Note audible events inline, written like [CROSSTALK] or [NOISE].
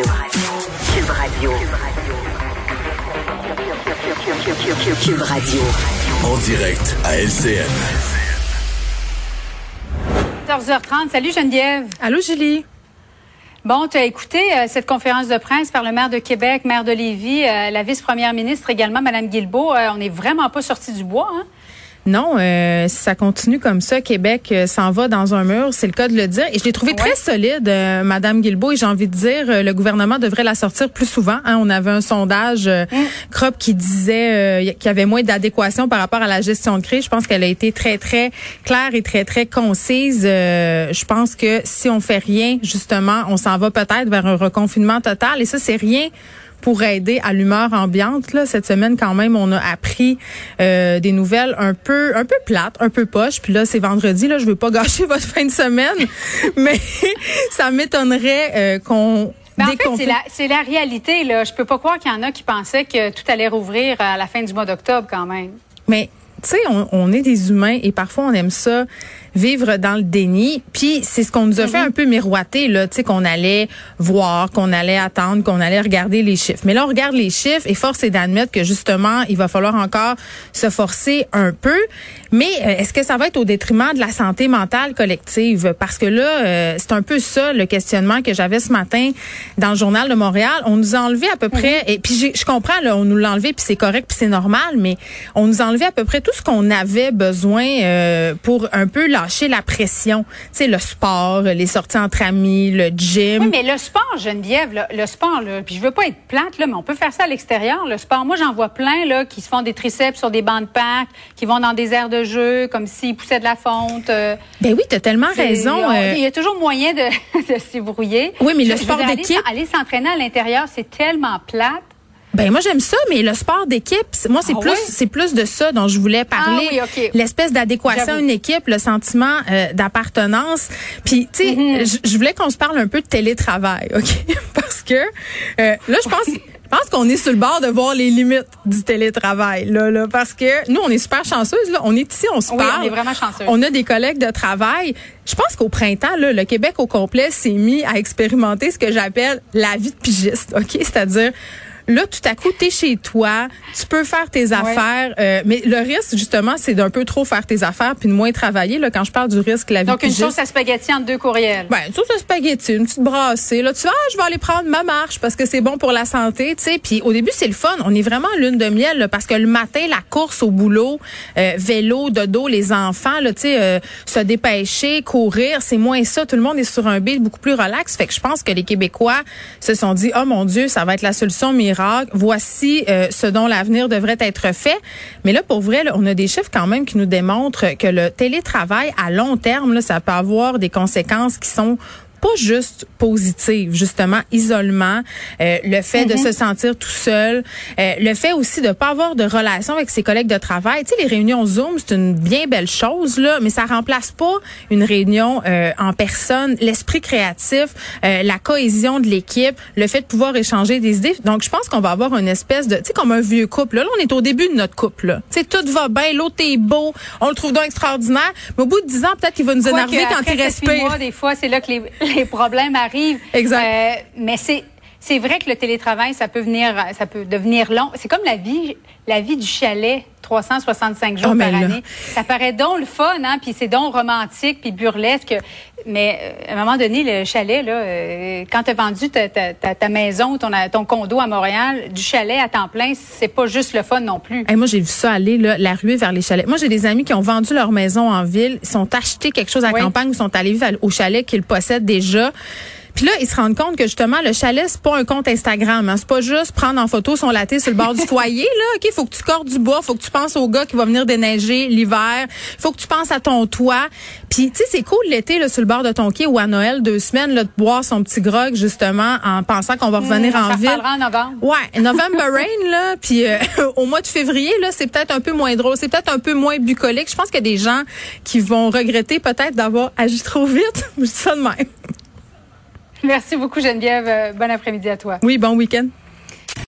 Radio. Cube Radio. Cube Radio. En direct à LCN. 14h30. Salut Geneviève. Allô, Julie. Bon, tu as écouté euh, cette conférence de presse par le maire de Québec, maire de Lévis, euh, la vice-première ministre également, Mme Guilbeault. Euh, on n'est vraiment pas sorti du bois, hein? Non, euh, si ça continue comme ça, Québec euh, s'en va dans un mur, c'est le cas de le dire. Et je l'ai trouvé très solide, euh, Madame Guilbeault, et j'ai envie de dire, euh, le gouvernement devrait la sortir plus souvent. Hein. On avait un sondage euh, Mm. CROP qui disait qu'il y avait moins d'adéquation par rapport à la gestion de crise. Je pense qu'elle a été très, très claire et très, très concise. je pense que si on fait rien, justement, on s'en va peut-être vers un reconfinement total. Et ça, c'est rien pour aider à l'humeur ambiante. Là. Cette semaine, quand même, on a appris euh, des nouvelles un peu un peu plates, un peu poches. Puis là, c'est vendredi. Là, je veux pas [LAUGHS] gâcher votre fin de semaine, mais [LAUGHS] ça m'étonnerait euh, qu'on Mais en fait, c'est la, c'est la réalité. Là. Je peux pas croire qu'il y en a qui pensaient que tout allait rouvrir à la fin du mois d'octobre quand même. Mais tu sais, on, on, est des humains et parfois on aime ça vivre dans le déni. Puis c'est ce qu'on nous a fait un peu miroiter là, tu sais qu'on allait voir, qu'on allait attendre, qu'on allait regarder les chiffres. Mais là on regarde les chiffres et force est d'admettre que justement il va falloir encore se forcer un peu. Mais euh, est-ce que ça va être au détriment de la santé mentale collective? Parce que là euh, c'est un peu ça le questionnement que j'avais ce matin dans le journal de Montréal. On nous a enlevé à peu près et puis je comprends là, on nous l'a enlevé puis c'est correct puis c'est normal, mais on nous a enlevé à peu près tout ce qu'on avait besoin euh, pour un peu lâcher la pression. Tu sais, le sport, les sorties entre amis, le gym. Oui, mais le sport, Geneviève, là, le sport, là, puis je veux pas être plate, là, mais on peut faire ça à l'extérieur, le sport. Moi, j'en vois plein là, qui se font des triceps sur des bancs de parc, qui vont dans des aires de jeu, comme s'ils poussaient de la fonte. Euh, ben oui, tu as tellement raison. Il y a toujours moyen de, [LAUGHS] de s'y brouiller. Oui, mais le sport d'équipe... Aller s'entraîner à l'intérieur, c'est tellement plate. Ben moi j'aime ça, mais le sport d'équipe, moi c'est ah plus c'est plus de ça dont je voulais parler. Ah oui, okay. L'espèce d'adéquation à une équipe, le sentiment euh, d'appartenance. Puis tu sais, mm -hmm. je voulais qu'on se parle un peu de télétravail, [LAUGHS] ok? Parce que euh, là je pense. Je pense qu'on est sur le bord de voir les limites du télétravail là, là parce que nous on est super chanceuses là, on est ici, on se oui, parle. on est vraiment chanceuses. On a des collègues de travail. Je pense qu'au printemps là, le Québec au complet s'est mis à expérimenter ce que j'appelle la vie de pigiste, OK, c'est-à-dire Là, tout à coup, tu es chez toi, tu peux faire tes affaires, euh, mais le risque, justement, c'est d'un peu trop faire tes affaires puis de moins travailler. Là, quand je parle du risque, la vie Donc, une sauce à spaghetti entre deux courriels. Ben, une sauce à spaghetti, une petite brassée. Là, tu vas, ah, je vais aller prendre ma marche parce que c'est bon pour la santé, tu sais. Puis au début, c'est le fun. On est vraiment lune de miel là, parce que le matin, la course au boulot, euh, vélo, dodo, les enfants, là, tu sais, euh, se dépêcher, courir, c'est moins ça. Tout le monde est sur un beat beaucoup plus relax. Fait que je pense que les Québécois se sont dit, oh mon Dieu, ça va être la solution Voici euh, ce dont l'avenir devrait être fait. Mais là, pour vrai, on a des chiffres quand même qui nous démontrent que le télétravail à long terme, ça peut avoir des conséquences qui sont pas juste positive, justement, isolement, euh, le fait mm -hmm. de se sentir tout seul, euh, le fait aussi de pas avoir de relation avec ses collègues de travail. Tu sais, les réunions Zoom, c'est une bien belle chose, là, mais ça remplace pas une réunion euh, en personne, l'esprit créatif, euh, la cohésion de l'équipe, le fait de pouvoir échanger des idées. Donc, je pense qu'on va avoir une espèce de, tu sais, comme un vieux couple. Là, là, on est au début de notre couple, là. Tu sais, tout va bien, l'autre est beau, on le trouve donc extraordinaire, mais au bout de dix ans, peut-être qu'il va nous Quoi énerver quand il respire. Mois, des fois, c'est là que les les problèmes arrivent. Exact. Euh, mais c'est c'est vrai que le télétravail, ça peut venir, ça peut devenir long. C'est comme la vie, la vie du chalet, 365 jours oh, par année. Ça paraît donc le fun, hein, puis c'est donc romantique, puis burlesque. Mais euh, à un moment donné, le chalet, là, euh, quand tu as vendu ta, ta, ta, ta maison, ton, ton condo à Montréal, du chalet à temps plein, c'est pas juste le fun non plus. Hey, moi, j'ai vu ça aller, là, la ruée vers les chalets. Moi, j'ai des amis qui ont vendu leur maison en ville, ils sont achetés quelque chose à la Oui. campagne, ils sont allés vivre au chalet qu'ils possèdent déjà. Puis là, ils se rendent compte que justement, le chalet, c'est pas un compte Instagram. Hein. C'est pas juste prendre en photo son latte sur le bord du [LAUGHS] foyer. Là, ok, faut que tu cordes du bois, faut que tu penses au gars qui va venir déneiger l'hiver, faut que tu penses à ton toit. Puis tu sais, c'est cool l'été là sur le bord de ton quai ou à Noël deux semaines là de boire son petit grog justement en pensant qu'on va revenir Mmh, en ça ville. en novembre. Ouais, November [LAUGHS] Rain là, puis euh, [LAUGHS] au mois de février là, c'est peut-être un peu moins drôle, c'est peut-être un peu moins bucolique. Je pense qu'il y a des gens qui vont regretter peut-être d'avoir agi trop vite. Je dis ça de même. Merci beaucoup Geneviève. Euh, Bon après-midi à toi. Oui, bon week-end.